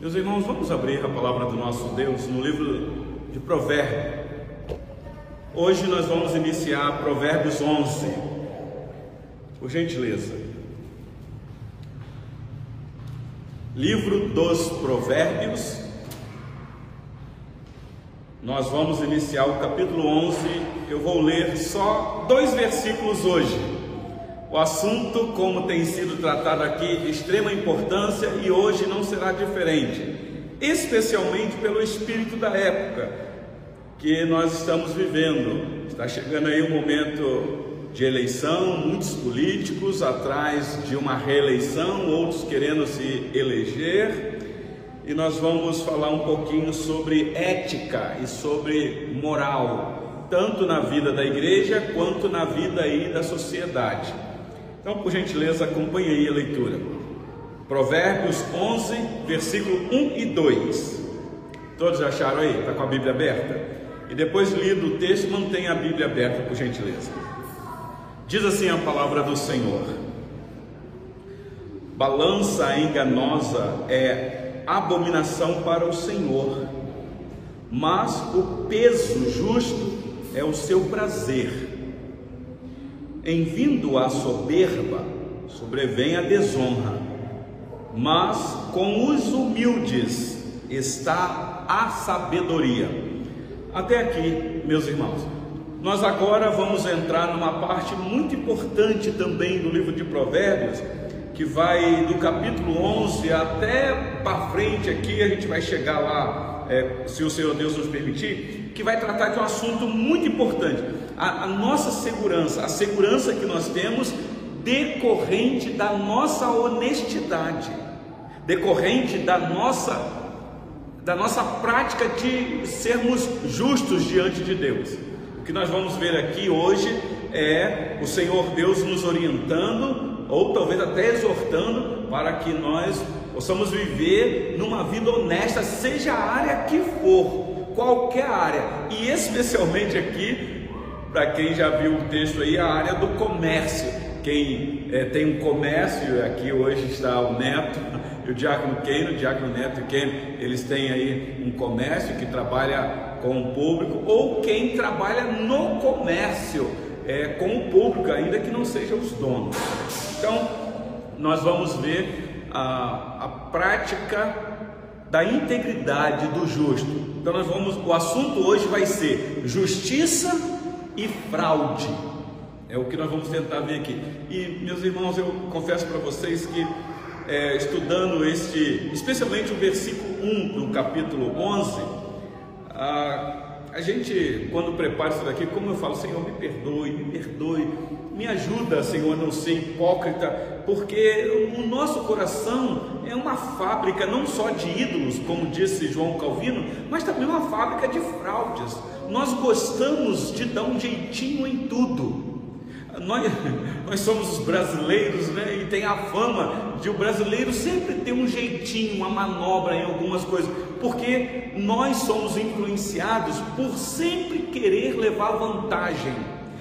Meus irmãos, vamos abrir a palavra do nosso Deus no livro de Provérbios. Hoje nós vamos iniciar Provérbios 11. Por gentileza. Livro dos Provérbios. Nós vamos iniciar o capítulo 11. Eu vou ler só dois versículos hoje. O assunto, como tem sido tratado aqui, de extrema importância e hoje não será diferente, especialmente pelo espírito da época que nós estamos vivendo. Está chegando aí um momento de eleição, muitos políticos atrás de uma reeleição, outros querendo se eleger, e nós vamos falar um pouquinho sobre ética e sobre moral, tanto na vida da igreja quanto na vida aí da sociedade. Então, por gentileza, acompanhe aí a leitura. Provérbios 11, versículo 1 e 2. Todos acharam aí? Está com a Bíblia aberta? E depois lido o texto, mantenha a Bíblia aberta, por gentileza. Diz assim a palavra do Senhor: Balança enganosa é abominação para o Senhor, mas o peso justo é o seu prazer. Em vindo a soberba, sobrevém a desonra, mas com os humildes está a sabedoria. Até aqui, meus irmãos. Nós agora vamos entrar numa parte muito importante também do livro de Provérbios, que vai do capítulo 11 até para frente aqui, a gente vai chegar lá, é, se o Senhor Deus nos permitir, que vai tratar de um assunto muito importante a, a nossa segurança, a segurança que nós temos decorrente da nossa honestidade, decorrente da nossa da nossa prática de sermos justos diante de Deus. O que nós vamos ver aqui hoje é o Senhor Deus nos orientando, ou talvez até exortando, para que nós possamos viver numa vida honesta, seja a área que for, qualquer área, e especialmente aqui para quem já viu o texto aí, a área do comércio. Quem é, tem um comércio, aqui hoje está o Neto e o Diácono Keino, o Diácono Neto e Keino, eles têm aí um comércio que trabalha com o público, ou quem trabalha no comércio é, com o público, ainda que não sejam os donos. Então, nós vamos ver a, a prática da integridade do justo. Então nós vamos, o assunto hoje vai ser justiça e fraude. É o que nós vamos tentar ver aqui. E, meus irmãos, eu confesso para vocês que, é, estudando este, especialmente o versículo 1 do capítulo 11, a, a gente, quando prepara isso daqui, como eu falo, Senhor, me perdoe, me perdoe, me ajuda, Senhor, a não ser hipócrita, porque o nosso coração é uma fábrica não só de ídolos, como disse João Calvino, mas também uma fábrica de fraudes. Nós gostamos de dar um jeitinho em tudo. Nós, nós somos os brasileiros, né? E tem a fama de o brasileiro sempre ter um jeitinho, uma manobra em algumas coisas, porque nós somos influenciados por sempre querer levar vantagem.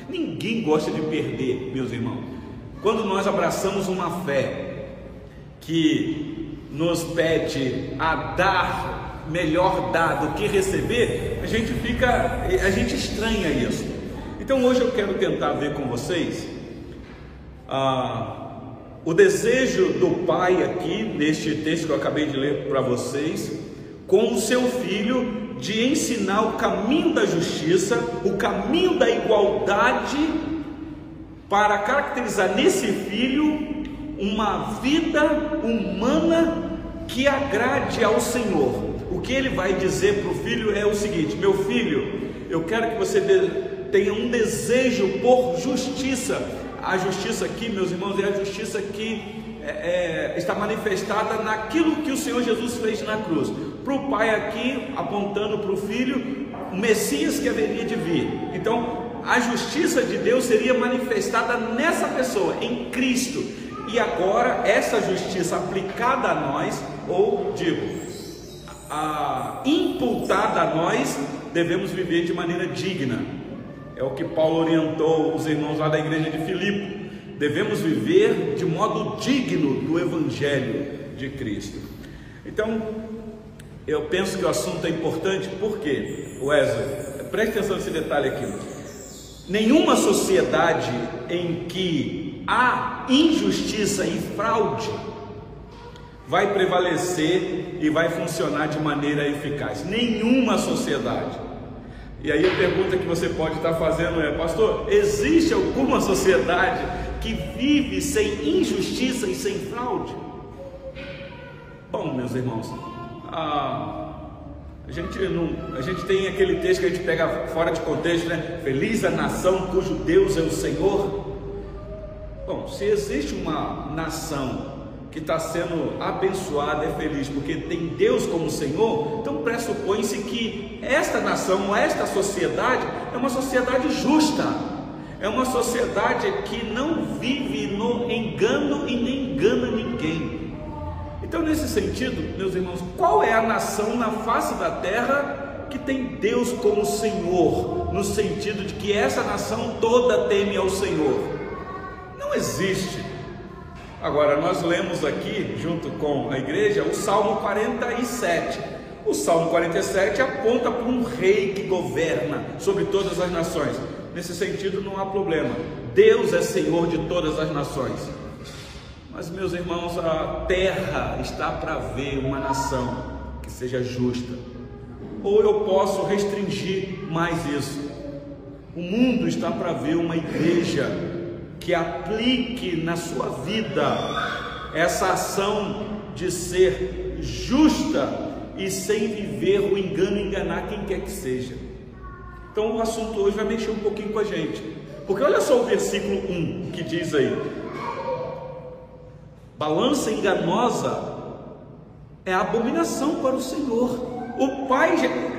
Ninguém gosta de perder, meus irmãos. Quando nós abraçamos uma fé que nos pede a dar melhor dar do que receber, a gente fica, a gente estranha isso. Então hoje eu quero tentar ver com vocês ah, o desejo do pai aqui, neste texto que eu acabei de ler para vocês, com o seu filho, de ensinar o caminho da justiça, o caminho da igualdade, para caracterizar nesse filho uma vida humana que agrade ao Senhor. O que ele vai dizer para o filho é o seguinte: meu filho, eu quero que você tenha um desejo por justiça. A justiça aqui, meus irmãos, é a justiça que é, é, está manifestada naquilo que o Senhor Jesus fez na cruz. Para o pai aqui, apontando para o filho, o Messias que haveria de vir. Então, a justiça de Deus seria manifestada nessa pessoa, em Cristo. E agora, essa justiça aplicada a nós, ou digo, a, imputada a nós, devemos viver de maneira digna. É o que Paulo orientou os irmãos lá da igreja de Filipe. Devemos viver de modo digno do Evangelho de Cristo. Então, eu penso que o assunto é importante, por quê? Wesley, preste atenção nesse detalhe aqui. Nenhuma sociedade em que há injustiça e fraude vai prevalecer e vai funcionar de maneira eficaz. Nenhuma sociedade. E aí a pergunta que você pode estar fazendo é, pastor, existe alguma sociedade que vive sem injustiça e sem fraude? Bom, meus irmãos, a, a, gente não, a gente tem aquele texto que a gente pega fora de contexto, né? Feliz a nação cujo Deus é o Senhor. Bom, se existe uma nação que está sendo abençoada, é feliz, porque tem Deus como Senhor, então pressupõe-se que esta nação, esta sociedade, é uma sociedade justa, é uma sociedade que não vive no engano e nem engana ninguém. Então, nesse sentido, meus irmãos, qual é a nação na face da terra que tem Deus como Senhor, no sentido de que essa nação toda teme ao Senhor? Não existe. Agora, nós lemos aqui, junto com a igreja, o Salmo 47. O Salmo 47 aponta para um rei que governa sobre todas as nações. Nesse sentido, não há problema. Deus é Senhor de todas as nações. Mas, meus irmãos, a terra está para ver uma nação que seja justa. Ou eu posso restringir mais isso. O mundo está para ver uma igreja que aplique na sua vida essa ação de ser justa e sem viver o engano enganar quem quer que seja. Então o assunto hoje vai mexer um pouquinho com a gente. Porque olha só o versículo 1 que diz aí: Balança enganosa é abominação para o Senhor. O Pai,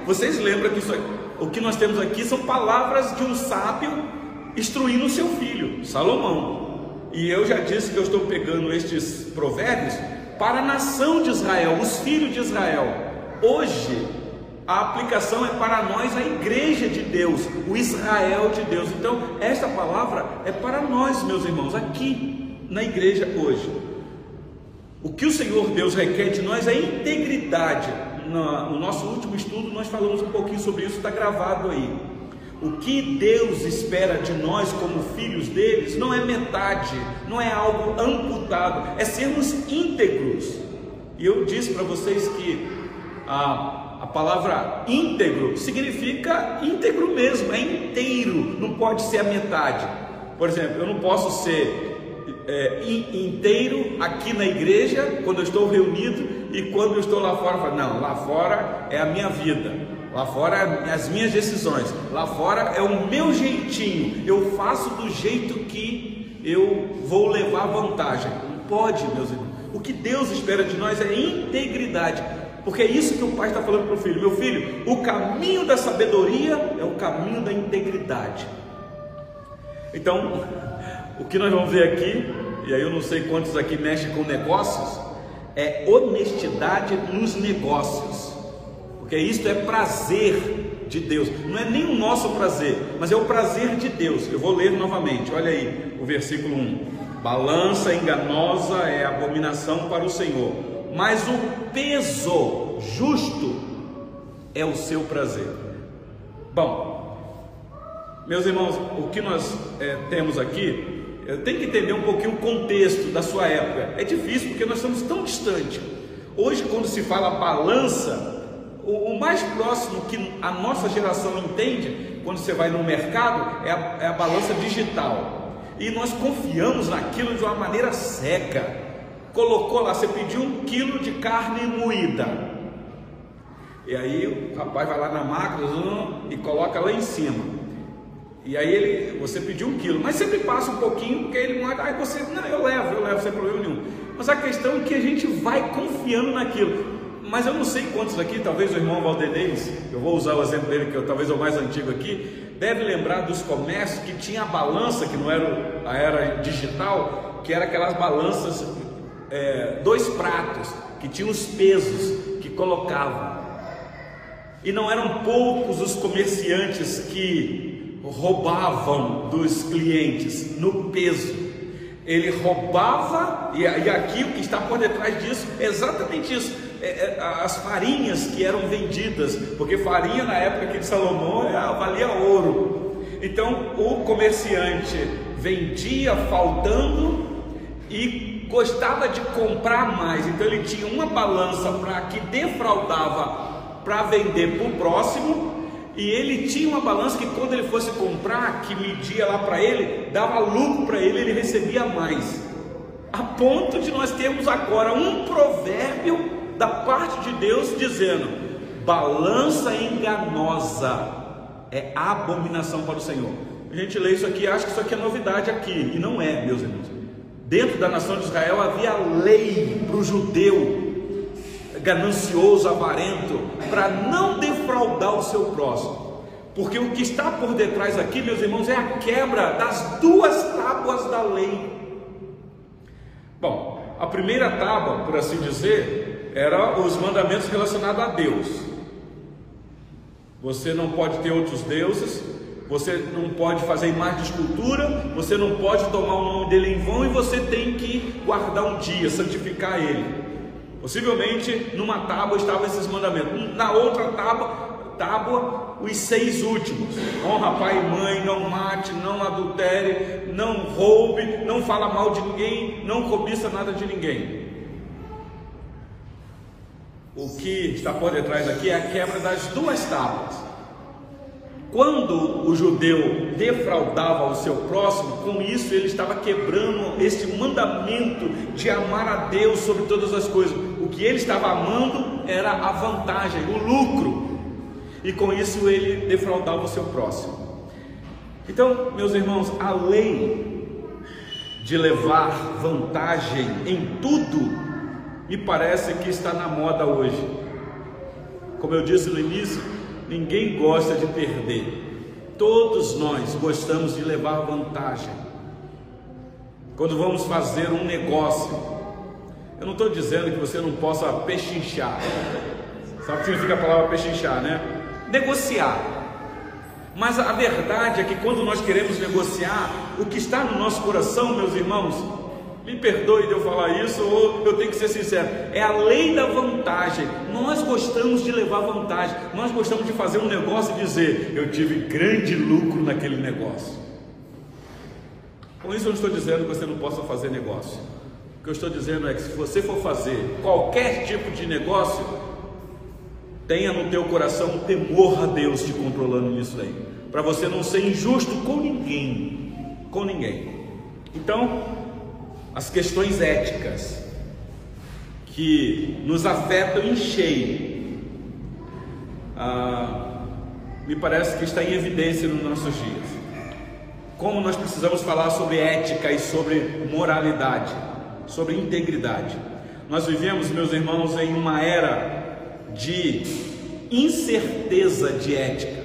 vocês lembram que isso, o que nós temos aqui são palavras de um sábio instruindo seu filho, Salomão. E eu já disse que eu estou pegando estes provérbios para a nação de Israel, os filhos de Israel. Hoje, a aplicação é para nós, a igreja de Deus, o Israel de Deus. Então, esta palavra é para nós, meus irmãos, aqui na igreja hoje. O que o Senhor Deus requer de nós é integridade. No nosso último estudo, nós falamos um pouquinho sobre isso, está gravado aí. O que Deus espera de nós como filhos deles não é metade, não é algo amputado, é sermos íntegros. E eu disse para vocês que a, a palavra íntegro significa íntegro mesmo, é inteiro, não pode ser a metade. Por exemplo, eu não posso ser é, inteiro aqui na igreja quando eu estou reunido e quando eu estou lá fora, não, lá fora é a minha vida. Lá fora é as minhas decisões, lá fora é o meu jeitinho. Eu faço do jeito que eu vou levar vantagem. Não pode, meus irmãos. O que Deus espera de nós é integridade, porque é isso que o pai está falando para o filho: meu filho, o caminho da sabedoria é o caminho da integridade. Então, o que nós vamos ver aqui, e aí eu não sei quantos aqui mexem com negócios, é honestidade nos negócios porque isto é prazer de Deus, não é nem o nosso prazer, mas é o prazer de Deus. Eu vou ler novamente, olha aí o versículo 1: Balança enganosa é abominação para o Senhor, mas o peso justo é o seu prazer. Bom, meus irmãos, o que nós é, temos aqui, tem que entender um pouquinho o contexto da sua época. É difícil porque nós estamos tão distantes. Hoje, quando se fala balança, o, o, mais próximo que a nossa geração entende, quando você vai no mercado, é a, é a balança digital. E nós confiamos naquilo de uma maneira seca. Colocou lá, você pediu um quilo de carne moída. E aí o rapaz vai lá na máquina e coloca lá em cima. E aí ele, você pediu um quilo, mas sempre passa um pouquinho, porque ele moe, aí você, não, eu levo, eu levo sem problema nenhum. Mas a questão é que a gente vai confiando naquilo mas eu não sei quantos aqui, talvez o irmão Valdenez, eu vou usar o exemplo dele, que eu, talvez é o mais antigo aqui, deve lembrar dos comércios que tinha a balança, que não era a era digital, que era aquelas balanças, é, dois pratos, que tinham os pesos que colocavam. E não eram poucos os comerciantes que roubavam dos clientes no peso. Ele roubava, e, aqui o que está por detrás disso é exatamente isso: as farinhas que eram vendidas, porque farinha na época aqui de Salomão valia ouro. Então o comerciante vendia faltando e gostava de comprar mais. Então ele tinha uma balança para que defraudava para vender para o próximo e ele tinha uma balança que quando ele fosse comprar, que media lá para ele, dava lucro para ele, ele recebia mais. A ponto de nós termos agora um provérbio da parte de Deus dizendo: balança enganosa é abominação para o Senhor. A gente lê isso aqui acha que isso aqui é novidade aqui, e não é, meus irmãos. Dentro da nação de Israel havia lei para o judeu ganancioso, avarento, para não defraudar o seu próximo. Porque o que está por detrás aqui, meus irmãos, é a quebra das duas tábuas da lei. Bom, a primeira tábua, por assim dizer, era os mandamentos relacionados a Deus. Você não pode ter outros deuses, você não pode fazer imagem de escultura, você não pode tomar o nome dele em vão e você tem que guardar um dia, santificar ele. Possivelmente numa tábua estavam esses mandamentos, na outra tábua, tábua os seis últimos: honra pai e mãe, não mate, não adultere, não roube, não fala mal de ninguém, não cobiça nada de ninguém. O que está por detrás aqui é a quebra das duas tábuas. Quando o judeu defraudava o seu próximo, com isso ele estava quebrando esse mandamento de amar a Deus sobre todas as coisas o que ele estava amando era a vantagem, o lucro, e com isso ele defraudava o seu próximo. Então, meus irmãos, a lei de levar vantagem em tudo, me parece que está na moda hoje. Como eu disse no início, ninguém gosta de perder. Todos nós gostamos de levar vantagem. Quando vamos fazer um negócio, eu não estou dizendo que você não possa pechinchar. Sabe o que significa a palavra pechinchar, né? Negociar. Mas a verdade é que quando nós queremos negociar, o que está no nosso coração, meus irmãos, me perdoe de eu falar isso, ou eu tenho que ser sincero, é a lei da vantagem. Nós gostamos de levar vantagem, nós gostamos de fazer um negócio e dizer, eu tive grande lucro naquele negócio. Com isso eu não estou dizendo que você não possa fazer negócio. O que eu estou dizendo é que se você for fazer qualquer tipo de negócio, tenha no teu coração um temor a Deus te controlando nisso aí, para você não ser injusto com ninguém, com ninguém. Então, as questões éticas que nos afetam em cheio, ah, me parece que está em evidência nos nossos dias. Como nós precisamos falar sobre ética e sobre moralidade sobre integridade. Nós vivemos, meus irmãos, em uma era de incerteza de ética.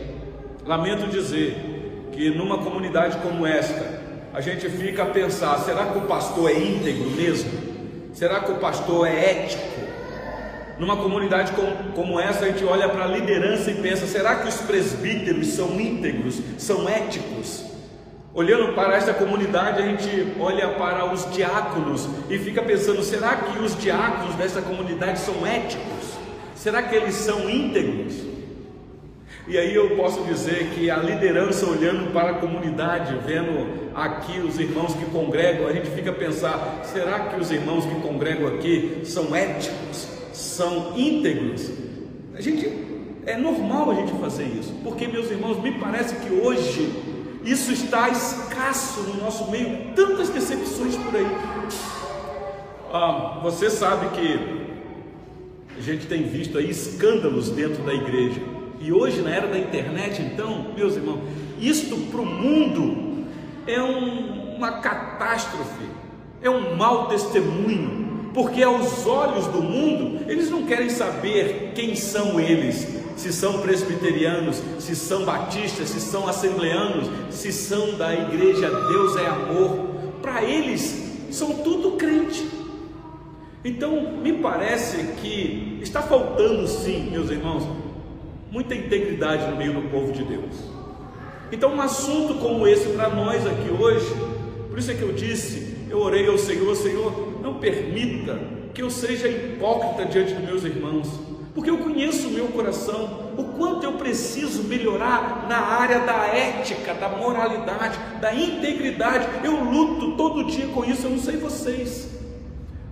Lamento dizer que numa comunidade como esta, a gente fica a pensar: será que o pastor é íntegro mesmo? Será que o pastor é ético? Numa comunidade como, como essa, a gente olha para a liderança e pensa: será que os presbíteros são íntegros, são éticos? Olhando para esta comunidade, a gente olha para os diáconos e fica pensando: será que os diáconos dessa comunidade são éticos? Será que eles são íntegros? E aí eu posso dizer que a liderança olhando para a comunidade, vendo aqui os irmãos que congregam, a gente fica a pensar: será que os irmãos que congregam aqui são éticos, são íntegros? A gente é normal a gente fazer isso, porque meus irmãos, me parece que hoje isso está escasso no nosso meio, tantas decepções por aí. Ah, você sabe que a gente tem visto aí escândalos dentro da igreja. E hoje, na era da internet, então, meus irmãos, isto para o mundo é um, uma catástrofe, é um mau testemunho, porque aos olhos do mundo, eles não querem saber quem são eles, se são presbiterianos, se são batistas, se são assembleanos, se são da igreja Deus é amor, para eles são tudo crente. Então, me parece que está faltando sim, meus irmãos, muita integridade no meio do povo de Deus. Então, um assunto como esse para nós aqui hoje, por isso é que eu disse, eu orei ao Senhor, Senhor, não permita que eu seja hipócrita diante dos meus irmãos, porque eu conheço o meu coração, o quanto eu preciso melhorar na área da ética, da moralidade, da integridade. Eu luto todo dia com isso, eu não sei vocês.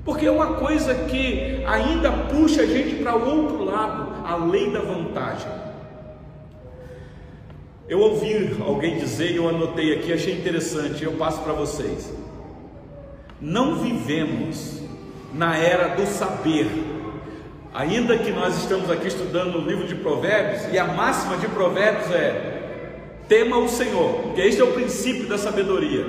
Porque é uma coisa que ainda puxa a gente para o outro lado, a lei da vantagem. Eu ouvi alguém dizer, eu anotei aqui, achei interessante, eu passo para vocês. Não vivemos na era do saber. Ainda que nós estamos aqui estudando o livro de Provérbios, e a máxima de Provérbios é: tema o Senhor, porque este é o princípio da sabedoria.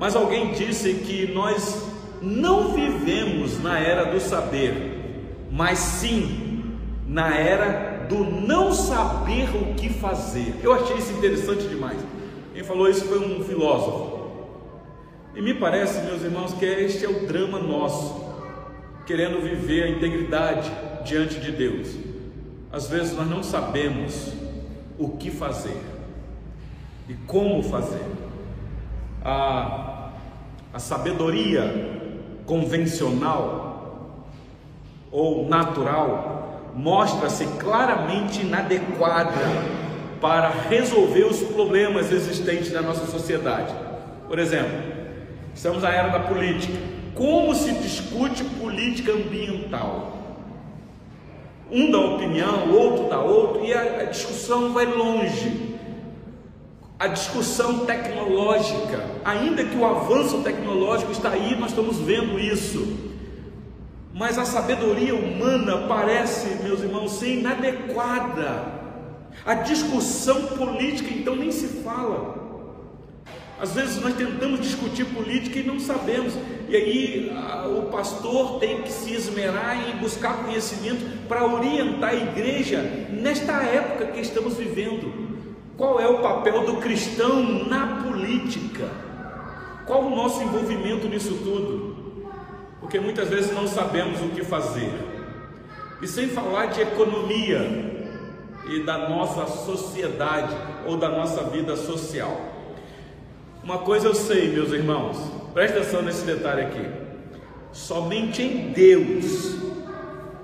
Mas alguém disse que nós não vivemos na era do saber, mas sim na era do não saber o que fazer. Eu achei isso interessante demais. Quem falou isso foi um filósofo. E me parece, meus irmãos, que este é o drama nosso, querendo viver a integridade diante de Deus. Às vezes nós não sabemos o que fazer e como fazer. A, a sabedoria convencional ou natural mostra-se claramente inadequada para resolver os problemas existentes na nossa sociedade. Por exemplo, estamos na era da política. Como se discute política ambiental? Um dá opinião, o outro dá outro, e a, a discussão vai longe a discussão tecnológica, ainda que o avanço tecnológico está aí, nós estamos vendo isso. Mas a sabedoria humana parece, meus irmãos, ser inadequada. A discussão política, então, nem se fala. Às vezes nós tentamos discutir política e não sabemos, e aí o pastor tem que se esmerar em buscar conhecimento para orientar a igreja nesta época que estamos vivendo. Qual é o papel do cristão na política? Qual o nosso envolvimento nisso tudo? Porque muitas vezes não sabemos o que fazer. E sem falar de economia e da nossa sociedade ou da nossa vida social. Uma coisa eu sei, meus irmãos, presta atenção nesse detalhe aqui. Somente em Deus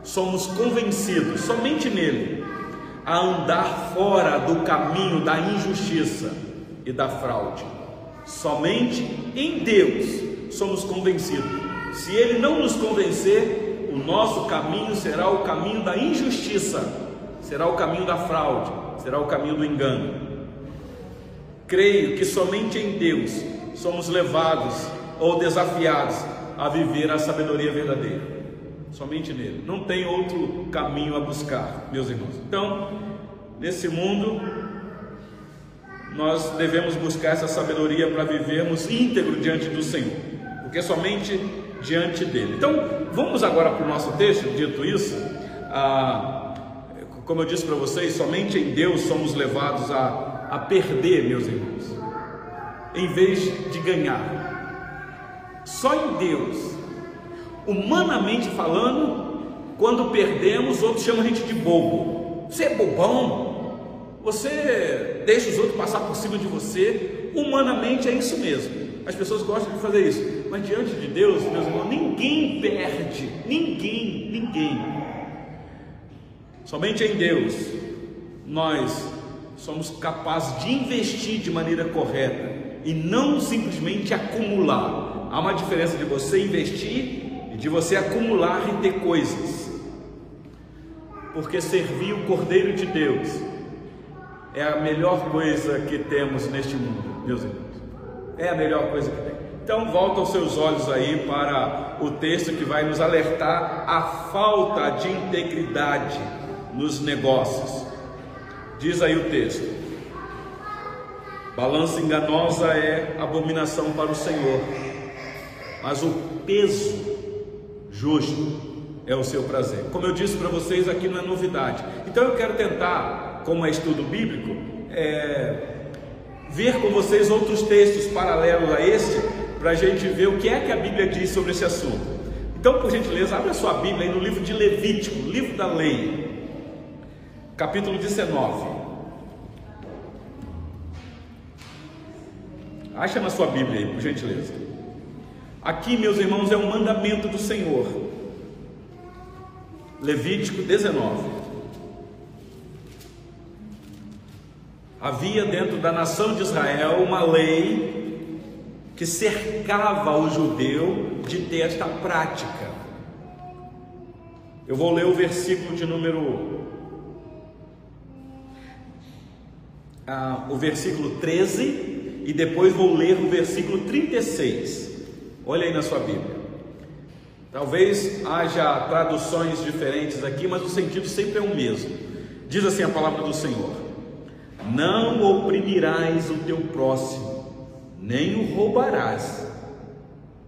somos convencidos, somente nele, a andar fora do caminho da injustiça e da fraude. Somente em Deus somos convencidos. Se Ele não nos convencer, o nosso caminho será o caminho da injustiça, será o caminho da fraude, será o caminho do engano. Creio que somente em Deus somos levados ou desafiados a viver a sabedoria verdadeira somente nele. Não tem outro caminho a buscar, meus irmãos. Então, nesse mundo, nós devemos buscar essa sabedoria para vivermos íntegro diante do Senhor, porque somente diante dele. Então, vamos agora para o nosso texto. Dito isso, como eu disse para vocês, somente em Deus somos levados a, a perder, meus irmãos, em vez de ganhar. Só em Deus Humanamente falando, quando perdemos, outros chamam a gente de bobo. Você é bobão? Você deixa os outros passar por cima de você? Humanamente é isso mesmo. As pessoas gostam de fazer isso. Mas diante de Deus, meus irmãos, ninguém perde. Ninguém, ninguém. Somente em Deus nós somos capazes de investir de maneira correta e não simplesmente acumular. Há uma diferença de você investir e de você acumular e ter coisas, porque servir o Cordeiro de Deus é a melhor coisa que temos neste mundo, meus irmãos. É a melhor coisa que tem. Então, volta os seus olhos aí para o texto que vai nos alertar a falta de integridade nos negócios. Diz aí o texto: balança enganosa é abominação para o Senhor, mas o peso justo é o seu prazer. Como eu disse para vocês, aqui não é novidade. Então eu quero tentar, como é estudo bíblico, é, ver com vocês outros textos paralelos a este, para a gente ver o que é que a Bíblia diz sobre esse assunto. Então, por gentileza, abre a sua Bíblia aí no livro de Levítico, livro da lei, capítulo 19. Acha na sua Bíblia aí, por gentileza. Aqui, meus irmãos, é um mandamento do Senhor. Levítico 19. Havia dentro da nação de Israel uma lei que cercava o judeu de ter esta prática. Eu vou ler o versículo de número. Ah, o versículo 13 e depois vou ler o versículo 36. Olha aí na sua Bíblia. Talvez haja traduções diferentes aqui, mas o sentido sempre é o mesmo. Diz assim a palavra do Senhor: Não oprimirás o teu próximo, nem o roubarás.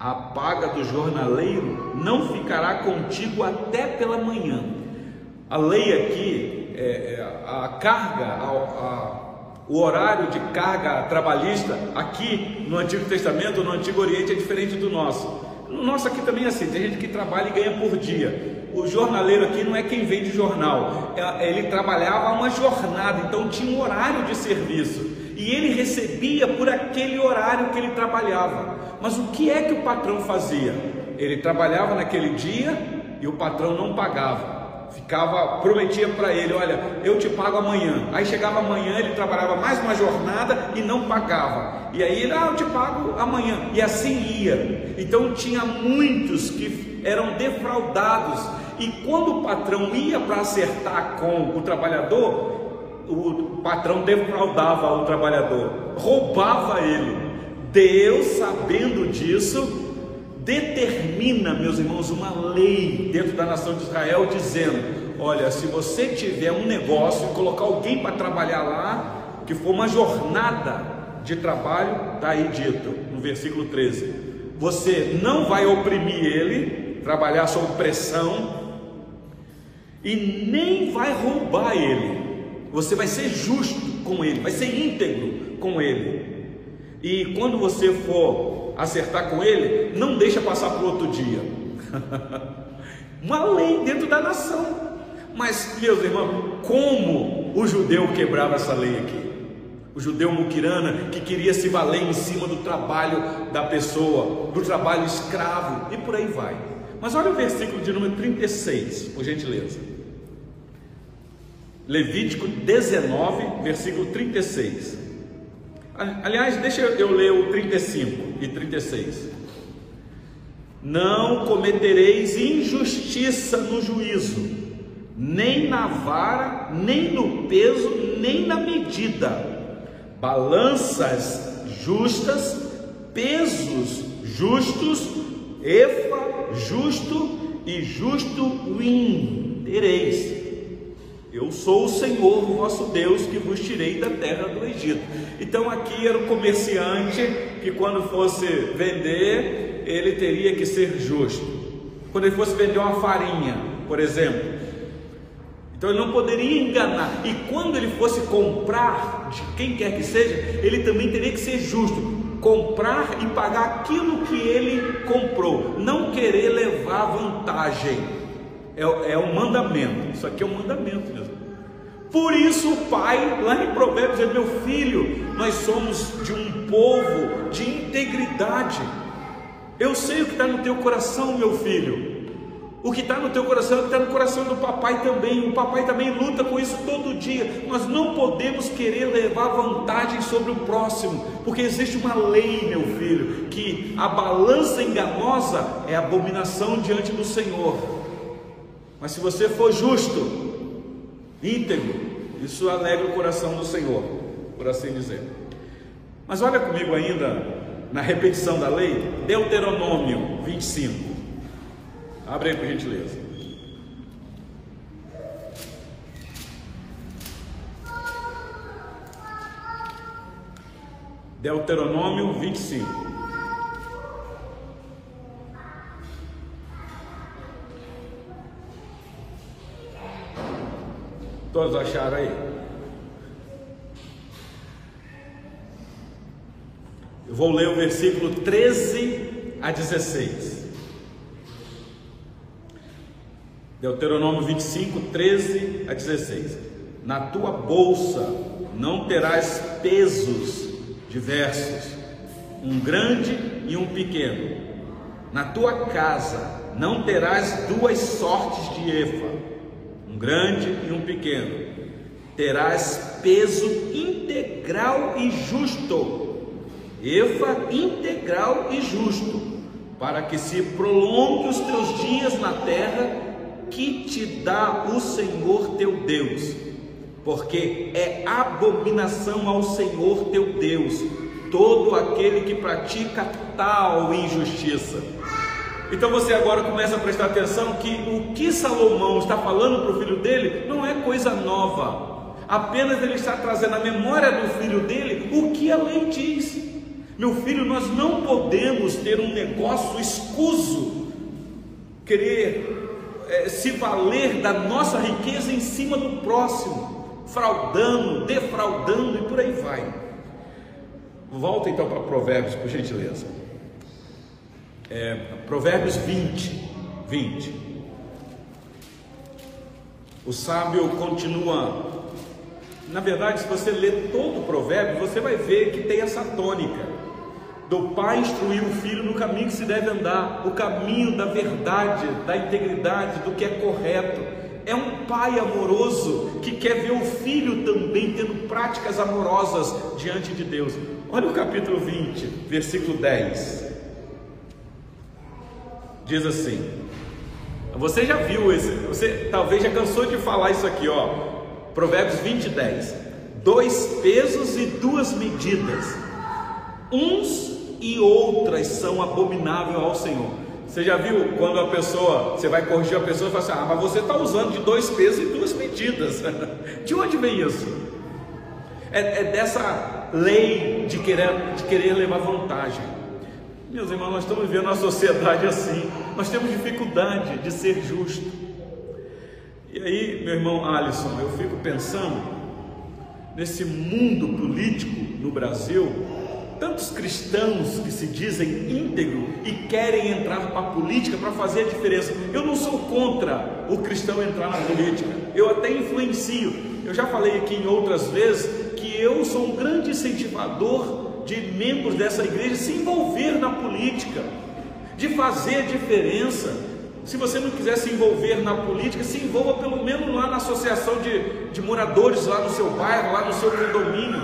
A paga do jornaleiro não ficará contigo até pela manhã. A lei aqui, é, é, a carga, a, a o horário de carga trabalhista aqui no Antigo Testamento, no Antigo Oriente, é diferente do nosso. No nosso aqui também é assim, tem gente que trabalha e ganha por dia. O jornaleiro aqui não é quem vende jornal, é, ele trabalhava uma jornada, então tinha um horário de serviço. E ele recebia por aquele horário que ele trabalhava. Mas o que é que o patrão fazia? Ele trabalhava naquele dia e o patrão não pagava ficava, prometia para ele, olha, eu te pago amanhã. Aí chegava amanhã, ele trabalhava mais uma jornada e não pagava. E aí ele, ah, eu te pago amanhã. E assim ia. Então tinha muitos que eram defraudados. E quando o patrão ia para acertar com o trabalhador, o patrão defraudava o trabalhador, roubava ele. Deus, sabendo disso, determina, meus irmãos, uma lei dentro da nação de Israel dizendo: olha, se você tiver um negócio e colocar alguém para trabalhar lá, que for uma jornada de trabalho, está aí dito no versículo 13: você não vai oprimir ele, trabalhar sob pressão, e nem vai roubar ele, você vai ser justo com ele, vai ser íntegro com ele. E quando você for acertar com ele, não deixa passar para o outro dia. Uma lei dentro da nação. Mas, meus irmãos, como o judeu quebrava essa lei aqui? O judeu muquirana que queria se valer em cima do trabalho da pessoa, do trabalho escravo e por aí vai. Mas olha o versículo de número 36, por gentileza. Levítico 19, versículo 36. Aliás, deixa eu ler o 35 e 36. Não cometereis injustiça no juízo, nem na vara, nem no peso, nem na medida. Balanças justas, pesos justos, efa justo e justo win tereis eu sou o Senhor, vosso Deus, que vos tirei da terra do Egito. Então aqui era o comerciante que quando fosse vender, ele teria que ser justo. Quando ele fosse vender uma farinha, por exemplo, então ele não poderia enganar. E quando ele fosse comprar de quem quer que seja, ele também teria que ser justo. Comprar e pagar aquilo que ele comprou, não querer levar vantagem. É, é um mandamento. Isso aqui é um mandamento mesmo. Por isso o pai, lá em Provérbios, diz: Meu filho, nós somos de um povo de integridade. Eu sei o que está no teu coração, meu filho. O que está no teu coração é o que está no coração do papai também. O papai também luta com isso todo dia. Nós não podemos querer levar vantagem sobre o próximo, porque existe uma lei, meu filho, que a balança enganosa é abominação diante do Senhor. Mas se você for justo, íntegro, isso alegra o coração do Senhor, por assim dizer. Mas olha comigo ainda na repetição da lei, Deuteronômio 25. Abre aí por gentileza. Deuteronômio 25. Todos acharam aí? Eu vou ler o versículo 13 a 16. Deuteronômio 25, 13 a 16. Na tua bolsa não terás pesos diversos, um grande e um pequeno, Na tua casa não terás duas sortes de efa, um grande e um pequeno. Terás peso integral e justo, efa integral e justo, para que se prolongue os teus dias na terra que te dá o Senhor teu Deus, porque é abominação ao Senhor teu Deus todo aquele que pratica tal injustiça. Então você agora começa a prestar atenção que o que Salomão está falando para o filho dele não é coisa nova, apenas ele está trazendo à memória do filho dele o que a lei diz. Meu filho, nós não podemos ter um negócio escuso, querer é, se valer da nossa riqueza em cima do próximo, fraudando, defraudando e por aí vai. Volta então para Provérbios, por gentileza. É, provérbios 20, 20. O sábio continua. Na verdade, se você ler todo o provérbio, você vai ver que tem essa tônica do pai instruir o filho no caminho que se deve andar, o caminho da verdade, da integridade, do que é correto. É um pai amoroso que quer ver o filho também tendo práticas amorosas diante de Deus. Olha o capítulo 20, versículo 10 diz assim: Você já viu esse, você talvez já cansou de falar isso aqui, ó. Provérbios 20, 10. Dois pesos e duas medidas, uns e outras são abomináveis ao Senhor. Você já viu quando a pessoa, você vai corrigir a pessoa e fala assim: Ah, mas você está usando de dois pesos e duas medidas. De onde vem isso? É, é dessa lei de querer, de querer levar vantagem. Meus irmãos, nós estamos vivendo uma sociedade assim, nós temos dificuldade de ser justo. E aí, meu irmão Alisson, eu fico pensando nesse mundo político no Brasil, tantos cristãos que se dizem íntegro e querem entrar para a política para fazer a diferença. Eu não sou contra o cristão entrar na política, eu até influencio. Eu já falei aqui em outras vezes que eu sou um grande incentivador de membros dessa igreja se envolver na política, de fazer diferença. Se você não quiser se envolver na política, se envolva pelo menos lá na associação de, de moradores, lá no seu bairro, lá no seu condomínio.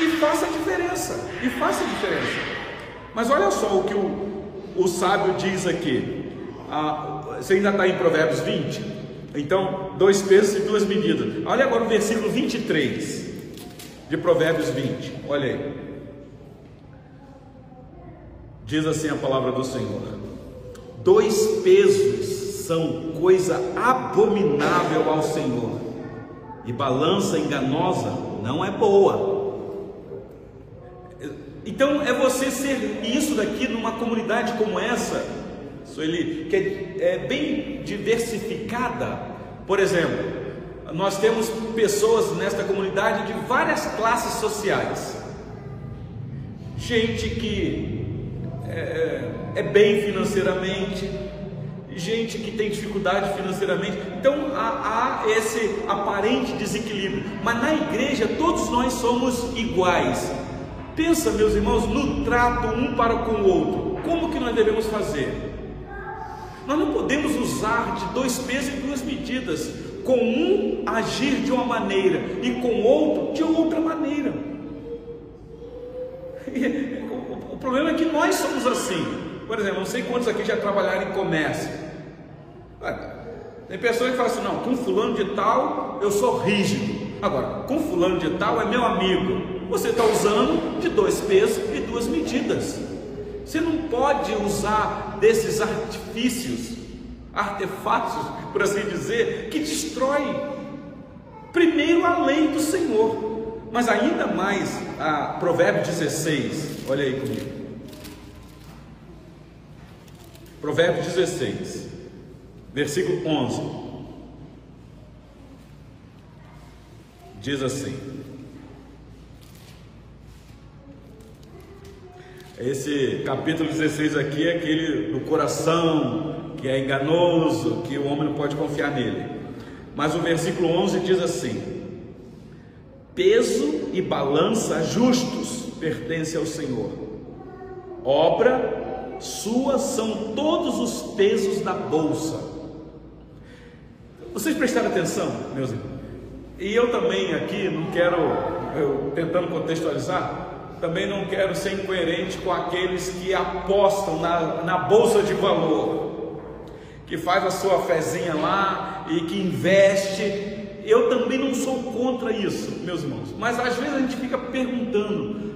E faça diferença. E faça diferença. Mas olha só o que o, o sábio diz aqui. Ah, você ainda está em Provérbios 20? Então, dois pesos e duas medidas. Olha agora o versículo 23 de Provérbios 20. Olha aí. Diz assim a palavra do Senhor: Dois pesos são coisa abominável ao Senhor, e balança enganosa não é boa. Então é você ser isso daqui numa comunidade como essa, Sueli, que é, é bem diversificada. Por exemplo, nós temos pessoas nesta comunidade de várias classes sociais. Gente que é, é bem financeiramente, gente que tem dificuldade financeiramente. Então há, há, esse aparente desequilíbrio. Mas na igreja todos nós somos iguais. Pensa, meus irmãos, no trato um para com o outro. Como que nós devemos fazer? Nós não podemos usar de dois pesos e duas medidas com um agir de uma maneira e com outro de outra maneira. o, problema é que nós somos assim. Por exemplo, não sei quantos aqui já trabalharam em comércio. Tem pessoas que falam assim: não, com fulano de tal eu sou rígido. Agora, com fulano de tal é meu amigo. Você está usando de dois pesos e duas medidas. Você não pode usar desses artifícios artefatos, por assim dizer, que destrói primeiro a lei do Senhor, mas ainda mais a Provérbio 16. Olha aí comigo. Provérbio 16, versículo 11. Diz assim: Esse capítulo 16 aqui é aquele do coração, que é enganoso, que o homem não pode confiar nele. Mas o versículo 11 diz assim: Peso e balança justos pertence ao Senhor, obra suas são todos os pesos da bolsa. Vocês prestaram atenção, meus irmãos? E eu também aqui não quero, eu, tentando contextualizar, também não quero ser incoerente com aqueles que apostam na, na bolsa de valor, que faz a sua fezinha lá e que investe. Eu também não sou contra isso, meus irmãos, mas às vezes a gente fica perguntando: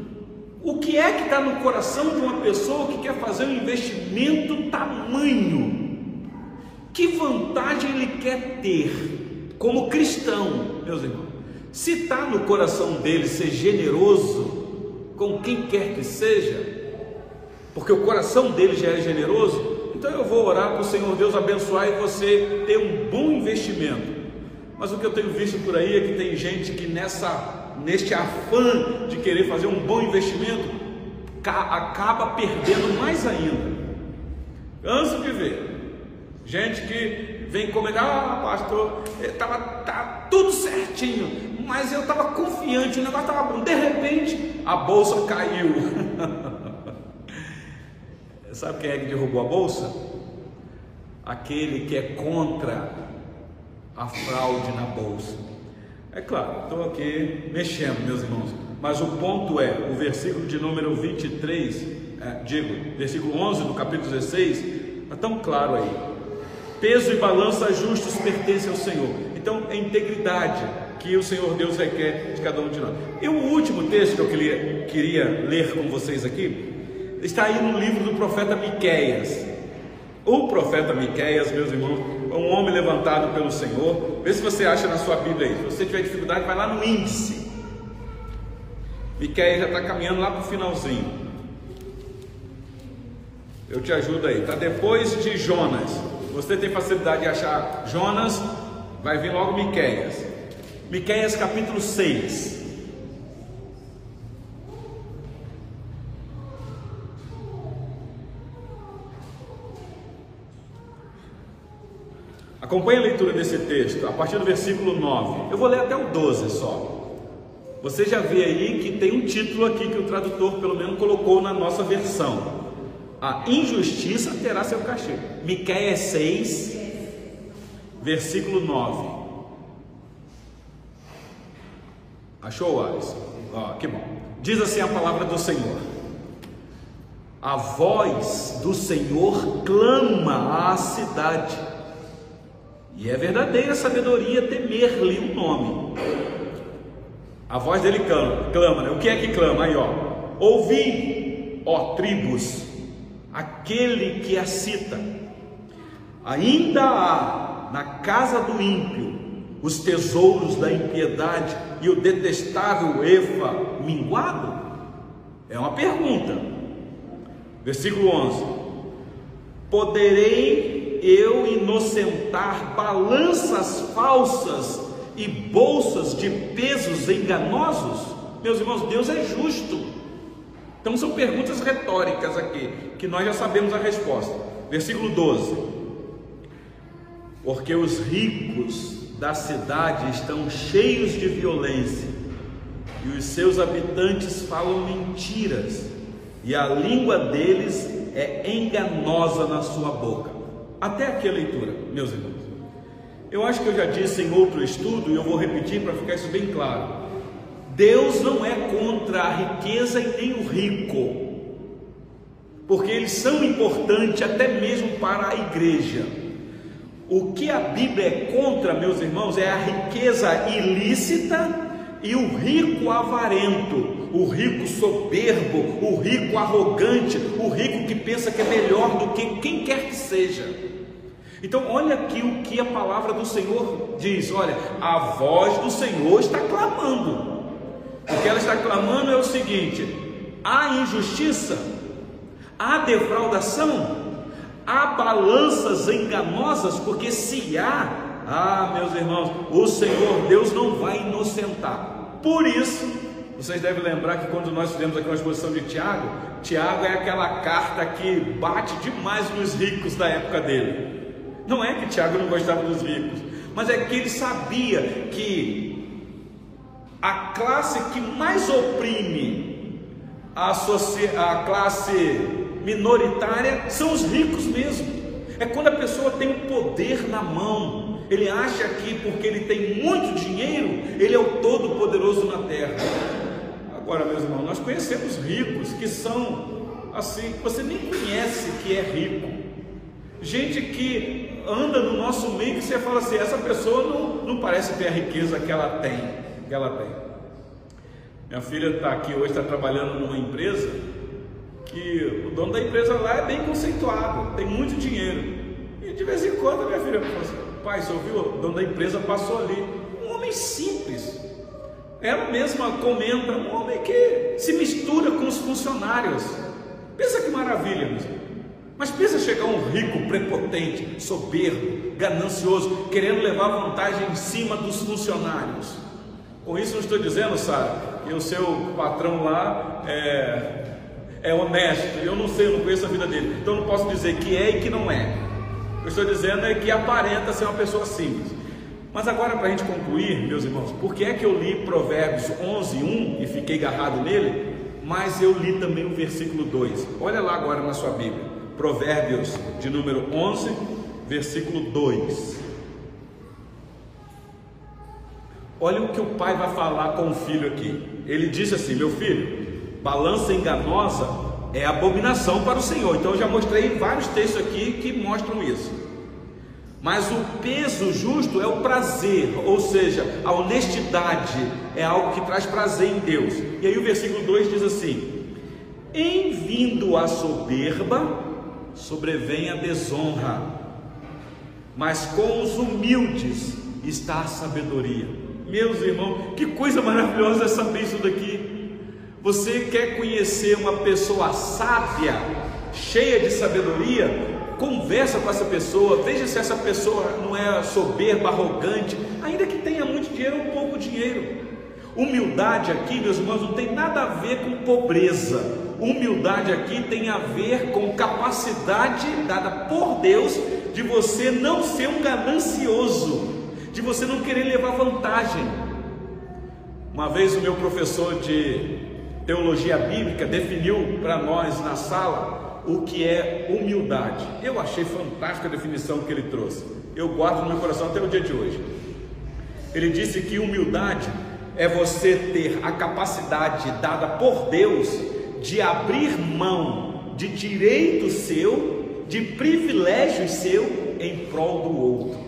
o que é que está no coração de uma pessoa que quer fazer um investimento tamanho? Que vantagem ele quer ter como cristão, meus irmãos? Se está no coração dele ser generoso com quem quer que seja, porque o coração dele já é generoso, então eu vou orar para o Senhor Deus abençoar e você ter um bom investimento. Mas o que eu tenho visto por aí é que tem gente que nessa, neste afã de querer fazer um bom investimento, acaba perdendo mais ainda. Canso de ver Gente que vem comigo, ah, pastor, estava tá tudo certinho, mas eu estava confiante, o negócio estava bom. De repente, a bolsa caiu. Sabe quem é que derrubou a bolsa? Aquele que é contra a fraude na bolsa. É claro, estou aqui mexendo, meus irmãos, mas o ponto é: o versículo de número 23, é, digo, versículo 11 do capítulo 16, está tão claro aí Peso e balança justos pertencem ao Senhor. Então, é integridade que o Senhor Deus requer de cada um de nós. E o último texto que eu queria, queria ler com vocês aqui está aí no livro do profeta Miqueias. O profeta Miqueias, meus irmãos, é um homem levantado pelo Senhor. Vê se você acha na sua Bíblia aí. Se você tiver dificuldade, vai lá no índice. Miqueias já está caminhando lá para o finalzinho. Eu te ajudo aí. Está depois de Jonas. Você tem facilidade de achar Jonas, vai vir logo Miqueias. Miqueias capítulo 6. Acompanhe a leitura desse texto, a partir do versículo 9. Eu vou ler até o 12 só. Você já vê aí que tem um título aqui que o tradutor, pelo menos, colocou na nossa versão. A injustiça terá seu castigo. Miqueias 6, versículo 9. Achou, Alisson? Ó, que bom. Diz assim a palavra do Senhor: A voz do Senhor clama à cidade, e é verdadeira sabedoria temer-lhe o nome. A voz dele clama, clama, né? O que é que clama? Aí, ó. Ouvi, ó tribos, aquele que a cita. Ainda há na casa do ímpio os tesouros da impiedade e o detestável Efa minguado? É uma pergunta. Versículo 11: Poderei eu inocentar balanças falsas e bolsas de pesos enganosos? Meus irmãos, Deus é justo. Então são perguntas retóricas aqui, que nós já sabemos a resposta. Versículo 12: Porque os ricos da cidade estão cheios de violência, e os seus habitantes falam mentiras, e a língua deles é enganosa na sua boca. Até aqui a leitura, meus irmãos. Eu acho que eu já disse em outro estudo, e eu vou repetir para ficar isso bem claro. Deus não é contra a riqueza e nem o rico, porque eles são importantes até mesmo para a igreja. O que a Bíblia é contra, meus irmãos, é a riqueza ilícita e o rico avarento, o rico soberbo, o rico arrogante, o rico que pensa que é melhor do que quem quer que seja. Então, olha aqui o que a palavra do Senhor diz: olha, a voz do Senhor está clamando. O que ela está clamando é o seguinte: há injustiça, há defraudação, há balanças enganosas, porque se há, ah, meus irmãos, o Senhor Deus não vai inocentar. Por isso, vocês devem lembrar que quando nós fizemos aqui uma exposição de Tiago, Tiago é aquela carta que bate demais nos ricos da época dele. Não é que Tiago não gostava dos ricos, mas é que ele sabia que a classe que mais oprime a, a classe minoritária são os ricos mesmo. É quando a pessoa tem o poder na mão. Ele acha que porque ele tem muito dinheiro, ele é o todo poderoso na terra. Agora, meus irmãos, nós conhecemos ricos que são assim, você nem conhece que é rico. Gente que anda no nosso meio que você fala assim, essa pessoa não, não parece ter a riqueza que ela tem, que ela tem. Minha filha está aqui hoje, está trabalhando numa empresa que o dono da empresa lá é bem conceituado, tem muito dinheiro. E de vez em quando minha filha fala assim, pai, você ouviu? O dono da empresa passou ali. Um homem simples. Ela mesma comenta, um homem que se mistura com os funcionários. Pensa que maravilha, meus mas pensa chegar um rico, prepotente, soberbo, ganancioso, querendo levar vantagem em cima dos funcionários. Com isso não estou dizendo, Sara, que o seu patrão lá é, é honesto. Eu não sei, eu não conheço a vida dele. Então não posso dizer que é e que não é. O que eu estou dizendo é que aparenta ser uma pessoa simples. Mas agora, para a gente concluir, meus irmãos, por que é que eu li Provérbios 11, 1 e fiquei agarrado nele? Mas eu li também o versículo 2. Olha lá agora na sua Bíblia. Provérbios de número 11, versículo 2. Olha o que o pai vai falar com o filho aqui. Ele disse assim: Meu filho, balança enganosa é abominação para o Senhor. Então eu já mostrei vários textos aqui que mostram isso. Mas o peso justo é o prazer, ou seja, a honestidade é algo que traz prazer em Deus. E aí o versículo 2 diz assim: Em vindo a soberba, sobrevém a desonra, mas com os humildes está a sabedoria. Meus irmãos, que coisa maravilhosa é saber isso daqui. Você quer conhecer uma pessoa sábia, cheia de sabedoria? Conversa com essa pessoa, veja se essa pessoa não é soberba, arrogante, ainda que tenha muito dinheiro ou pouco dinheiro. Humildade aqui, meus irmãos, não tem nada a ver com pobreza. Humildade aqui tem a ver com capacidade dada por Deus de você não ser um ganancioso, de você não querer levar vantagem. Uma vez o meu professor de teologia bíblica definiu para nós na sala o que é humildade. Eu achei fantástica a definição que ele trouxe. Eu guardo no meu coração até o dia de hoje. Ele disse que humildade é você ter a capacidade dada por Deus de abrir mão de direito seu, de privilégio seu em prol do outro.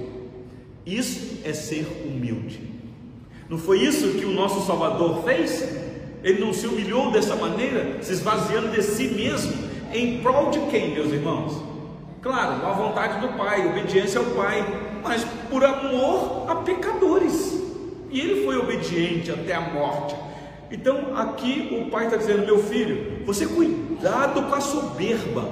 Isso é ser humilde. Não foi isso que o nosso Salvador fez? Ele não se humilhou dessa maneira, se esvaziando de si mesmo, em prol de quem, meus irmãos? Claro, a vontade do Pai, obediência ao Pai, mas por amor a pecadores. E ele foi obediente até a morte. Então aqui o pai está dizendo: meu filho, você cuidado com a soberba.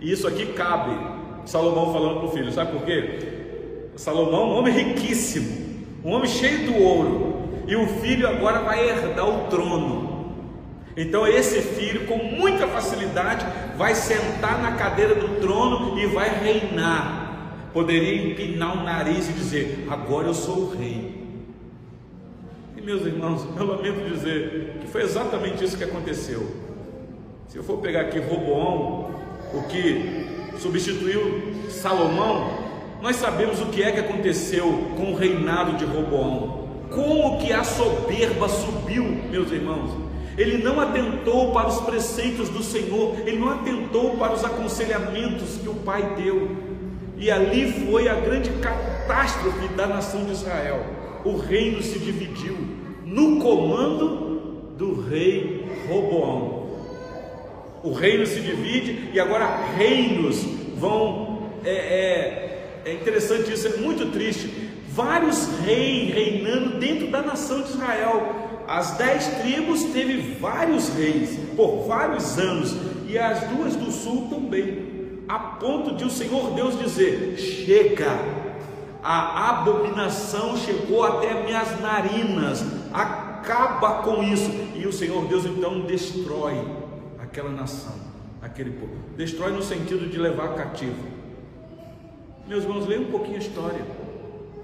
E isso aqui cabe. Salomão falando para o filho, sabe por quê? Salomão, um homem riquíssimo, um homem cheio do ouro, e o filho agora vai herdar o trono. Então esse filho, com muita facilidade, vai sentar na cadeira do trono e vai reinar. Poderia empinar o nariz e dizer: agora eu sou o rei meus irmãos, eu lamento dizer que foi exatamente isso que aconteceu. Se eu for pegar aqui Roboão, o que substituiu Salomão, nós sabemos o que é que aconteceu com o reinado de Roboão. Como que a soberba subiu, meus irmãos. Ele não atentou para os preceitos do Senhor, ele não atentou para os aconselhamentos que o Pai deu. E ali foi a grande catástrofe da nação de Israel. O reino se dividiu no comando do rei Roboão. O reino se divide e agora reinos vão. É, é, é interessante isso, é muito triste. Vários reis reinando dentro da nação de Israel. As dez tribos teve vários reis por vários anos e as duas do sul também, a ponto de o Senhor Deus dizer: chega, a abominação chegou até minhas narinas, acaba com isso. E o Senhor Deus então destrói aquela nação, aquele povo. Destrói no sentido de levar cativo. Meus irmãos, leiam um pouquinho a história.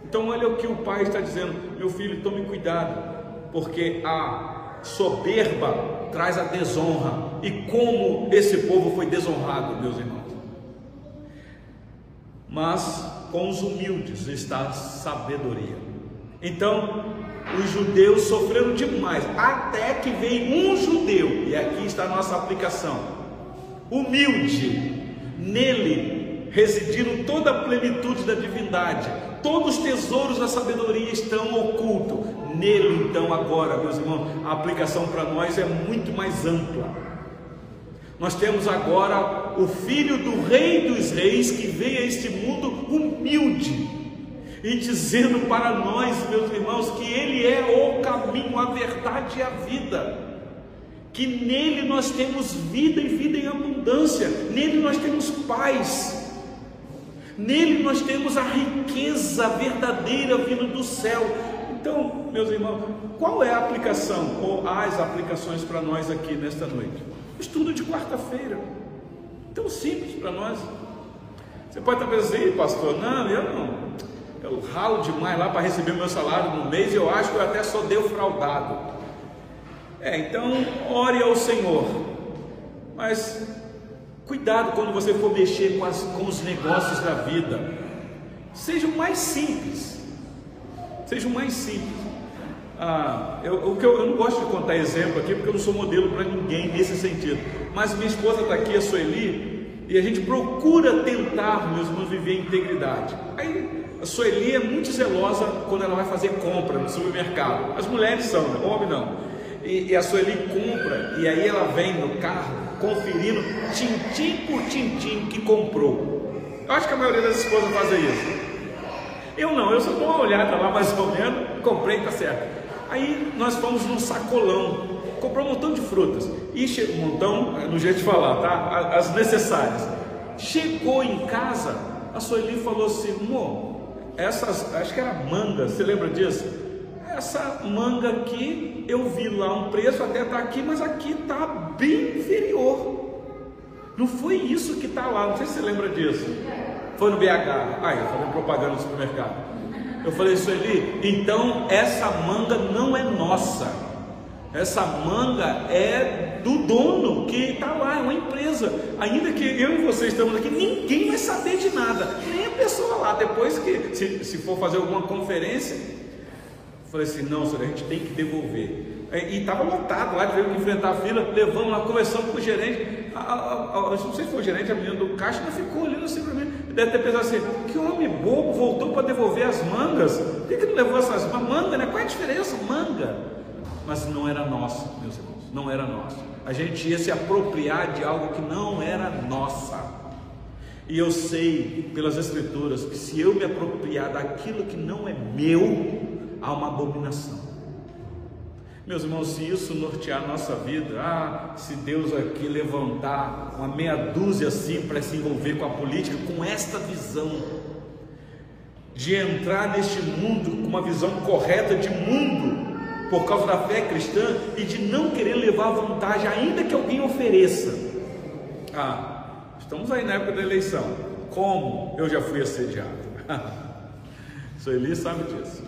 Então, olha o que o pai está dizendo: meu filho, tome cuidado, porque a soberba traz a desonra. E como esse povo foi desonrado, meus irmãos. Mas com os humildes está a sabedoria. Então, os judeus sofreram demais, até que veio um judeu, e aqui está a nossa aplicação, humilde, nele residiram toda a plenitude da divindade, todos os tesouros da sabedoria estão ocultos, nele então agora, meus irmãos, a aplicação para nós é muito mais ampla. Nós temos agora o filho do Rei dos Reis que veio a este mundo humilde e dizendo para nós, meus irmãos, que Ele é o caminho, a verdade e a vida, que nele nós temos vida e vida em abundância, nele nós temos paz, nele nós temos a riqueza verdadeira vindo do céu. Então, meus irmãos, qual é a aplicação ou as aplicações para nós aqui nesta noite? Estudo de quarta-feira. Tão simples para nós. Você pode estar pensando pastor, não, eu não. Eu ralo demais lá para receber meu salário no mês e eu acho que eu até sou defraudado. É, então ore ao Senhor. Mas cuidado quando você for mexer com, as, com os negócios da vida. Seja o mais simples. Seja o mais simples. Ah, eu, eu, eu, não gosto de contar exemplo aqui, porque eu não sou modelo para ninguém nesse sentido. Mas minha esposa está aqui, a Sueli, e a gente procura tentar, meus irmãos, viver em integridade. Aí a Sueli é muito zelosa quando ela vai fazer compra no supermercado. As mulheres são, né? homem não. E, e a Sueli compra, e aí ela vem no carro conferindo tintim por tintim que comprou. Eu acho que a maioria das esposas fazem isso. Eu não, eu só dou uma olhada lá mais ou menos, comprei, tá certo. Aí nós fomos num sacolão, comprou um montão de frutas, e chegou um montão, no jeito de falar, tá? As necessárias. Chegou em casa, a Sueli falou assim: amor, essas, acho que era manga, você lembra disso? Essa manga aqui, eu vi lá um preço, até tá aqui, mas aqui tá bem inferior. Não foi isso que tá lá, não sei se você lembra disso. Foi no BH. Aí, eu falei propaganda no supermercado. Eu falei, Sueli, então essa manga não é nossa. Essa manga é do dono que está lá, é uma empresa. Ainda que eu e você estamos aqui, ninguém vai saber de nada, nem a pessoa lá. Depois que, se, se for fazer alguma conferência, falei assim: não, senhor, a gente tem que devolver. E estava lotado lá, tivemos que enfrentar a fila, levamos lá, conversamos com o gerente. A, a, a, não sei se foi o gerente, a menina do caixa, não ficou olhando assim para mim. Deve ter pensado assim: que homem bobo voltou para devolver as mangas. Por que, que não levou essas mangas? Manga, né? Qual é a diferença? Manga. Mas não era nosso, meus irmãos, não era nosso. A gente ia se apropriar de algo que não era nossa. E eu sei pelas Escrituras que se eu me apropriar daquilo que não é meu, há uma abominação. Meus irmãos, se isso nortear a nossa vida, ah, se Deus aqui levantar uma meia dúzia assim para se envolver com a política, com esta visão, de entrar neste mundo com uma visão correta de mundo, por causa da fé cristã e de não querer levar vantagem, ainda que alguém ofereça. Ah, estamos aí na época da eleição. Como eu já fui assediado. Sueli sabe disso.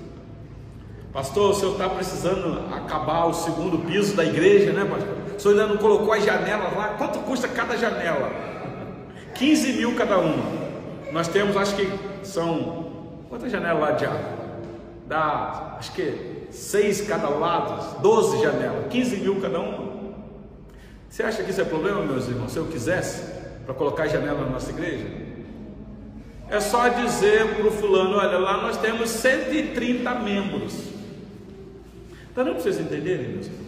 Pastor, o senhor está precisando acabar o segundo piso da igreja, né, pastor? O senhor ainda não colocou as janelas lá? Quanto custa cada janela? 15 mil cada uma. Nós temos, acho que são. Quantas janelas lá de água? Dá, acho que seis cada lado, 12 janelas, 15 mil cada uma. Você acha que isso é problema, meus irmãos? Se eu quisesse, para colocar janela na nossa igreja? É só dizer para o fulano: olha, lá nós temos 130 membros. Está dando para vocês entenderem, meus irmãos?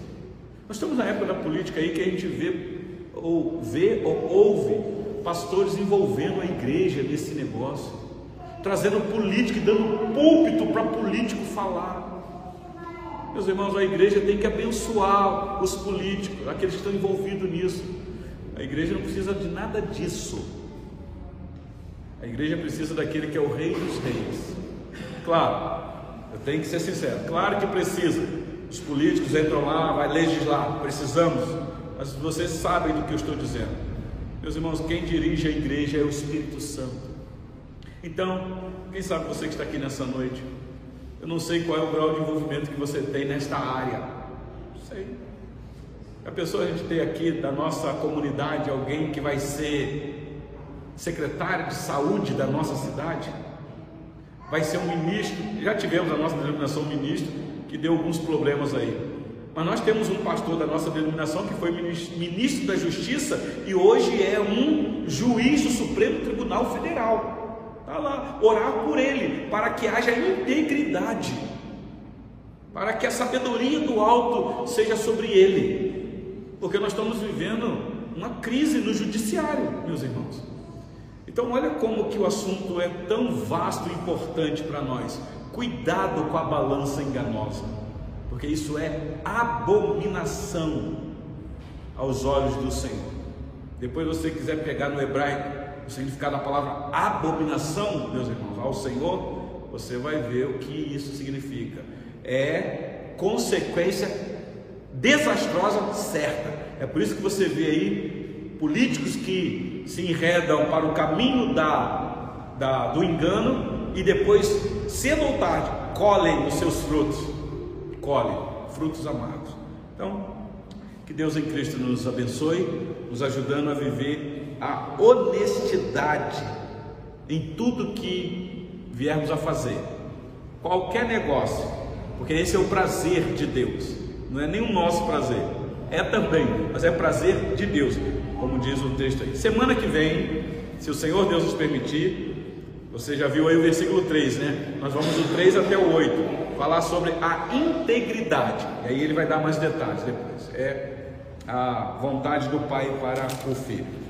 Nós estamos na época da política aí que a gente vê ou vê ou ouve pastores envolvendo a igreja nesse negócio, trazendo política e dando púlpito para político falar. Meus irmãos, a igreja tem que abençoar os políticos, aqueles que estão envolvidos nisso. A igreja não precisa de nada disso. A igreja precisa daquele que é o Rei dos Reis. Claro, eu tenho que ser sincero, claro que precisa. Os políticos entram lá, vai legislar, precisamos, mas vocês sabem do que eu estou dizendo. Meus irmãos, quem dirige a igreja é o Espírito Santo. Então, quem sabe você que está aqui nessa noite, eu não sei qual é o grau de envolvimento que você tem nesta área. Não sei. A pessoa a gente tem aqui da nossa comunidade alguém que vai ser secretário de saúde da nossa cidade, vai ser um ministro. Já tivemos a nossa denominação ministro que deu alguns problemas aí. Mas nós temos um pastor da nossa denominação que foi ministro da Justiça e hoje é um juiz do Supremo Tribunal Federal. Está lá, orar por ele, para que haja integridade, para que a sabedoria do alto seja sobre ele, porque nós estamos vivendo uma crise no judiciário, meus irmãos. Então, olha como que o assunto é tão vasto e importante para nós. Cuidado com a balança enganosa porque isso é abominação aos olhos do Senhor. Depois você quiser pegar no hebraico o significado da palavra abominação, meus irmãos, ao Senhor, você vai ver o que isso significa. É consequência desastrosa certa. É por isso que você vê aí políticos que se enredam para o caminho da, da do engano e depois, cedo ou tarde, colhem os seus frutos colhe frutos amargos. Então, que Deus em Cristo nos abençoe, nos ajudando a viver a honestidade em tudo que viermos a fazer. Qualquer negócio, porque esse é o prazer de Deus, não é nem o nosso prazer, é também, mas é prazer de Deus, como diz o texto aí. Semana que vem, se o Senhor Deus nos permitir, você já viu aí o versículo 3, né? Nós vamos do 3 até o 8 falar sobre a integridade. E aí ele vai dar mais detalhes depois. É a vontade do Pai para o Filho.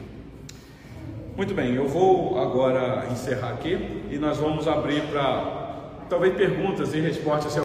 Muito bem, eu vou agora encerrar aqui e nós vamos abrir para talvez perguntas e respostas.